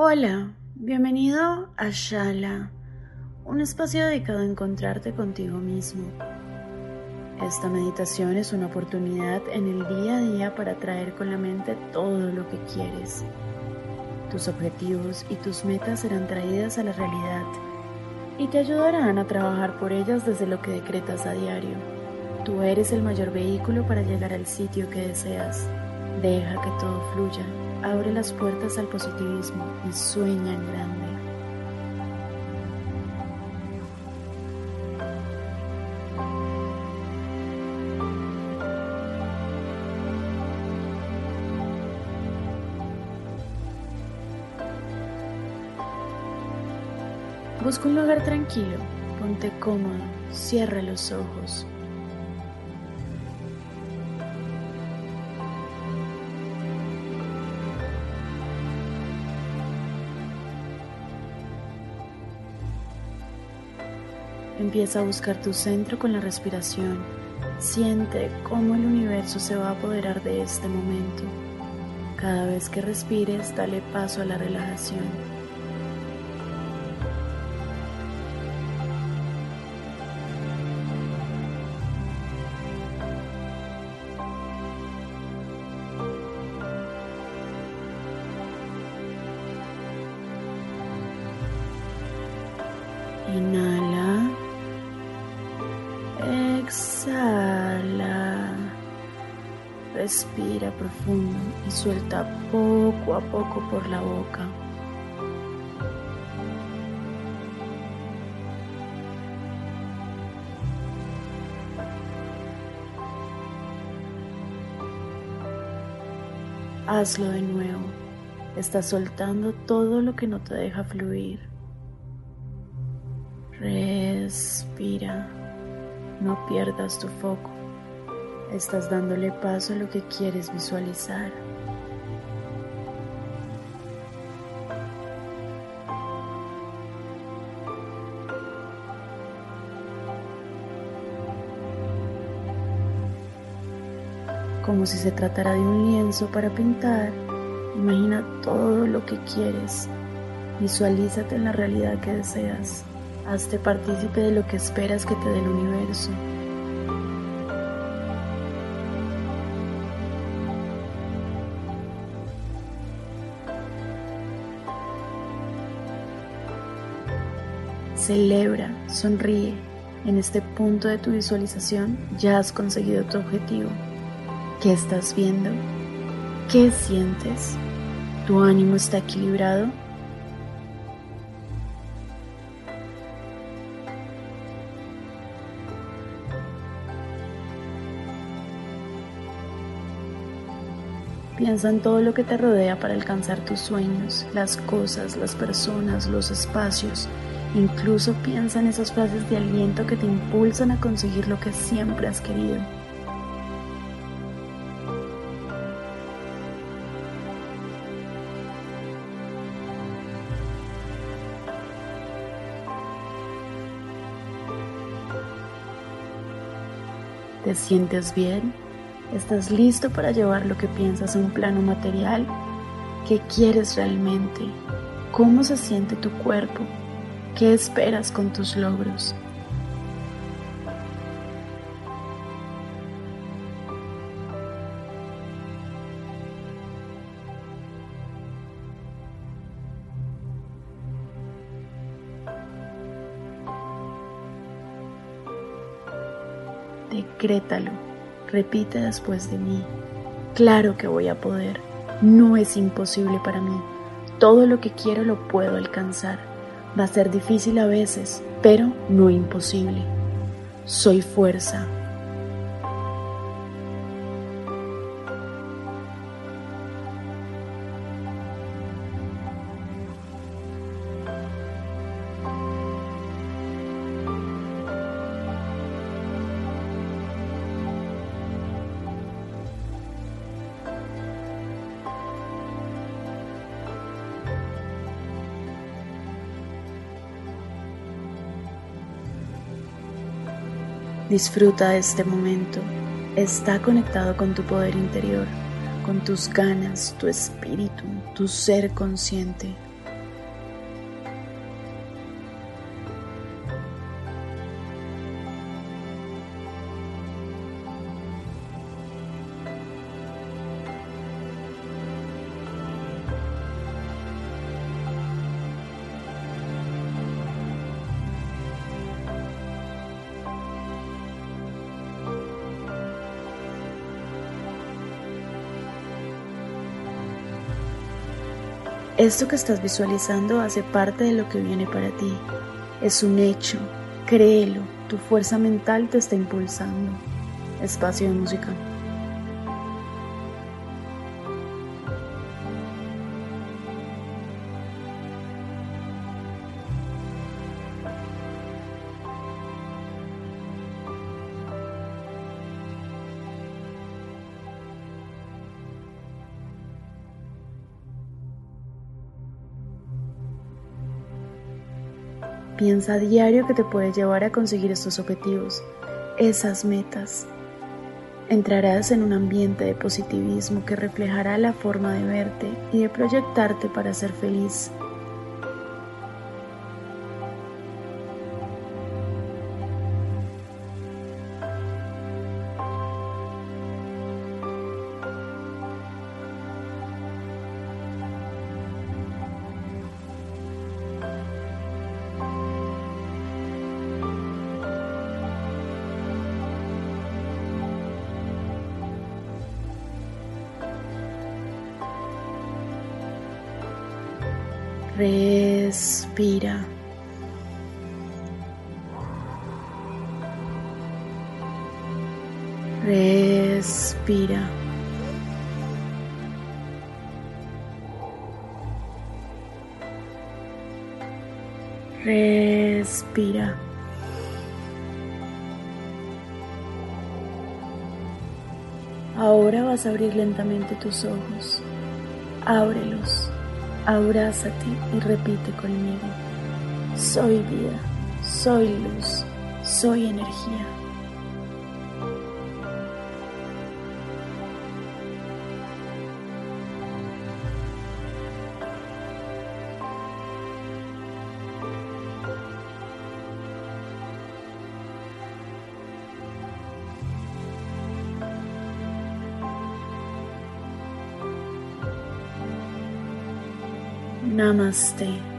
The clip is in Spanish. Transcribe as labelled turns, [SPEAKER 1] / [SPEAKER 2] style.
[SPEAKER 1] Hola, bienvenido a Shala, un espacio dedicado a encontrarte contigo mismo. Esta meditación es una oportunidad en el día a día para traer con la mente todo lo que quieres. Tus objetivos y tus metas serán traídas a la realidad y te ayudarán a trabajar por ellas desde lo que decretas a diario. Tú eres el mayor vehículo para llegar al sitio que deseas. Deja que todo fluya abre las puertas al positivismo y sueña en grande. Busca un lugar tranquilo, ponte cómodo, cierra los ojos. Empieza a buscar tu centro con la respiración. Siente cómo el universo se va a apoderar de este momento. Cada vez que respires, dale paso a la relajación. Inhala. Exhala. Respira profundo y suelta poco a poco por la boca. Hazlo de nuevo. Estás soltando todo lo que no te deja fluir. Respira, no pierdas tu foco. Estás dándole paso a lo que quieres visualizar. Como si se tratara de un lienzo para pintar, imagina todo lo que quieres. Visualízate en la realidad que deseas. Hazte partícipe de lo que esperas que te dé el universo. Celebra, sonríe. En este punto de tu visualización ya has conseguido tu objetivo. ¿Qué estás viendo? ¿Qué sientes? ¿Tu ánimo está equilibrado? Piensa en todo lo que te rodea para alcanzar tus sueños, las cosas, las personas, los espacios. Incluso piensa en esas frases de aliento que te impulsan a conseguir lo que siempre has querido. ¿Te sientes bien? ¿Estás listo para llevar lo que piensas a un plano material? ¿Qué quieres realmente? ¿Cómo se siente tu cuerpo? ¿Qué esperas con tus logros? Decrétalo Repite después de mí. Claro que voy a poder. No es imposible para mí. Todo lo que quiero lo puedo alcanzar. Va a ser difícil a veces, pero no imposible. Soy fuerza, Disfruta de este momento. Está conectado con tu poder interior, con tus ganas, tu espíritu, tu ser consciente. Esto que estás visualizando hace parte de lo que viene para ti. Es un hecho. Créelo. Tu fuerza mental te está impulsando. Espacio de música. Piensa a diario que te puede llevar a conseguir estos objetivos, esas metas. Entrarás en un ambiente de positivismo que reflejará la forma de verte y de proyectarte para ser feliz Respira. Respira. Respira. Ahora vas a abrir lentamente tus ojos. Ábrelos. Abrázate y repite conmigo. Soy vida, soy luz, soy energía. Namaste.